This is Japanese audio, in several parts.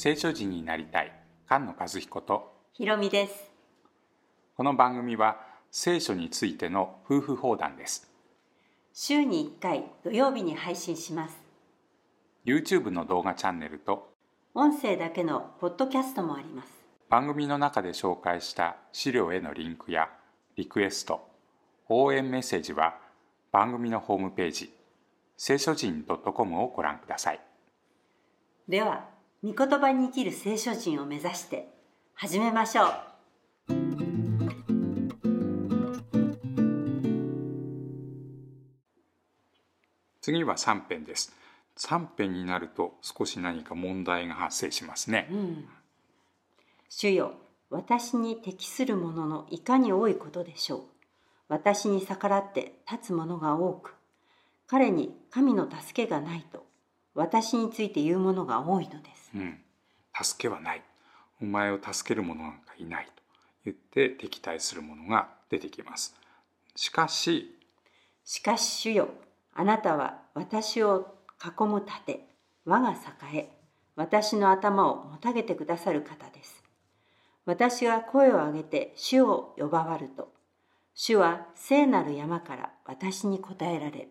聖書人になりたい。菅野和彦と。ひろみです。この番組は聖書についての夫婦放談です。週に1回土曜日に配信します。YouTube の動画チャンネルと音声だけのポッドキャストもあります。番組の中で紹介した資料へのリンクやリクエスト応援メッセージは番組のホームページ聖書人 .com をご覧ください。では御言葉に生きる聖書人を目指して始めましょう。次は3編です。3編になると少し何か問題が発生しますね、うん、主よ私に適するもののいかに多いことでしょう。私に逆らって立つ者が多く彼に神の助けがないと私について言う者が多いのです、うん、助けはない。お前を助ける者なんかいないと言って敵対する者が出てきます。しかししかし主よあなたは私を囲む盾我が栄え私の頭をもたげてくださる方です。私が声を上げて主を呼ばわると。主は聖なる山から私に答えられ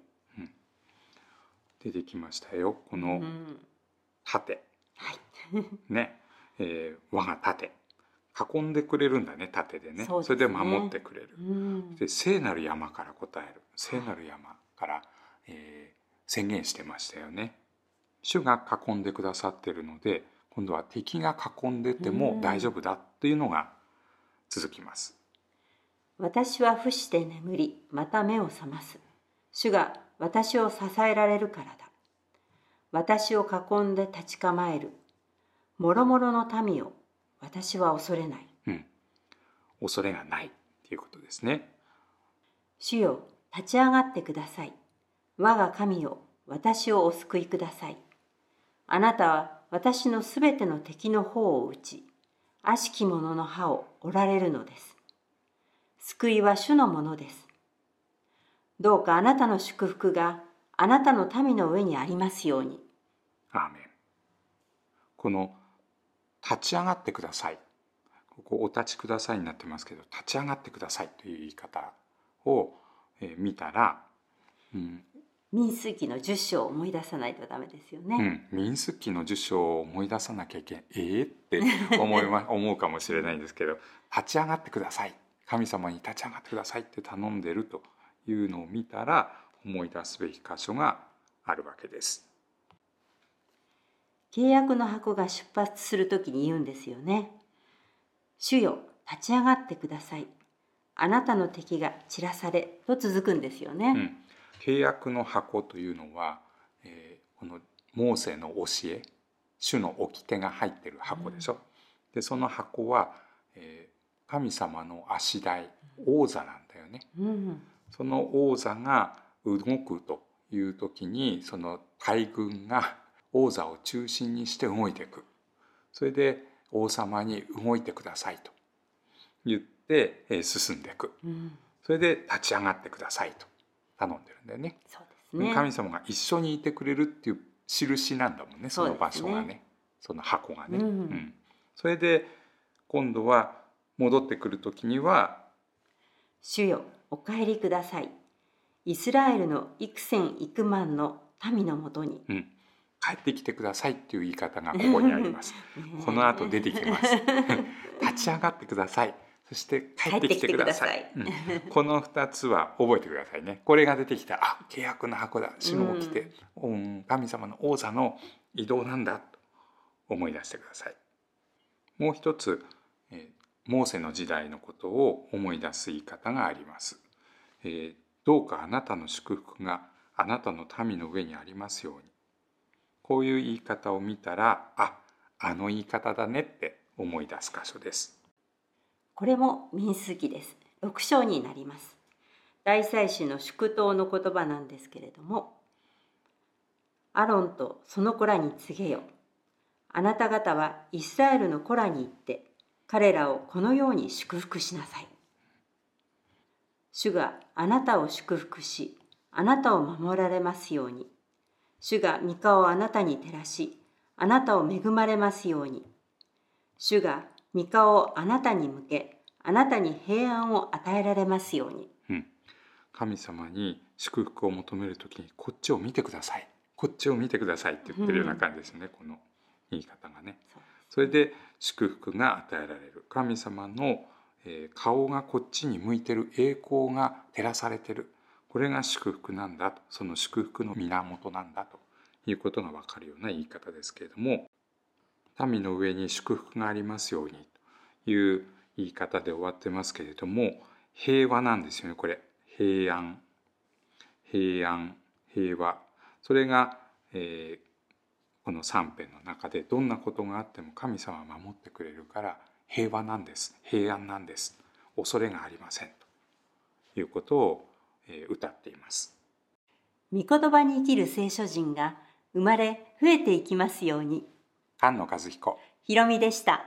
出てきましたよ。この盾、うん、はい。ね、えー、我が盾。囲んでくれるんだね盾でね、ね、それで守ってくれる、うん、で聖なる山から答える。聖なる山から、えー、宣言してましたよね。主が囲んでくださってるので今度は敵が囲んでても大丈夫だっていうのが続きます。私は伏して眠りまた目を覚ます。主が私を支えられるからだ。私を囲んで立ち構える。もろもろの民を私は恐れない、うん、恐れがないっていうことですね。主よ立ち上がってください。我が神よ私をお救いください。あなたは私のすべての敵の方を打ち悪しき者の歯を折られるのです。救いは主のものですどうかあなたの祝福があなたの民の上にありますように。アーメン。この立ち上がってください。ここお立ちくださいになってますけど立ち上がってくださいという言い方を見たら、うん、民数記の10章を思い出さないとダメですよね。うん、民数記の10章を思い出さなきゃいけないええー、って思い、ま、思うかもしれないんですけど立ち上がってください。神様に立ち上がってくださいって頼んでるというのを見たら思い出すべき箇所があるわけです。契約の箱が出発するときに言うんですよね。主よ立ち上がってください。あなたの敵が散らされと続くんですよね。うん契約の箱というのは、えー、このモーセの教え主の掟が入ってる箱でしょ。うん、でその箱は、えー、神様の足台王座なんだよね。うん、その王座が動くという時にその大軍が王座を中心にして動いていく。それで王様に動いてくださいと。言って進んでいく。うん、それで立ち上がってくださいと。頼んでるんだよね。ね。神様が一緒にいてくれるっていう印なんだもんねその場所がね、ね、その箱がね、うん、うん、それで今度は戻ってくる時には「主よお帰りください」「イスラエルの幾千幾万の民のもとに」うん、帰ってきてくださいっていう言い方がここにあります。この後出てきます。立ち上がってください。そして帰ってきてください。うん、この2つは覚えてくださいね。これが出てきたあ契約の箱だ主の起きて、うん、神様の王座の移動なんだと思い出してください。もう一つ、えー、モーセの時代のことを思い出す言い方があります。えー、どうかあなたの祝福があなたの民の上にありますように。こういう言い方を見たらああの言い方だねって思い出す箇所です。これも民数記です。6章になります。大祭司の祝祷の言葉なんですけれども、アロンとその子らに告げよ。あなた方はイスラエルの子らに言って、彼らをこのように祝福しなさい。主があなたを祝福し、あなたを守られますように。主が御顔をあなたに照らし、あなたを恵まれますように。主が御顔をあなたに向け、あなたに平安を与えられますように。うん、神様に祝福を求めるときにこっちを見てくださいこっちを見てくださいって言ってるような感じですね、この言い方がね。それで祝福が与えられる。神様の、顔がこっちに向いてる栄光が照らされてる。これが祝福なんだと。その祝福の源なんだということが分かるような言い方ですけれども。民の上に祝福がありますようにという言い方で終わってますけれども平和なんですよねこれ。平安。平安。平和。それが、えー、この三編の中でどんなことがあっても神様は守ってくれるから平和なんです平安なんです恐れがありませんということを、えー、歌っています。御言葉に生きる聖書人が生まれ増えていきますように。菅野和彦ひろみでした。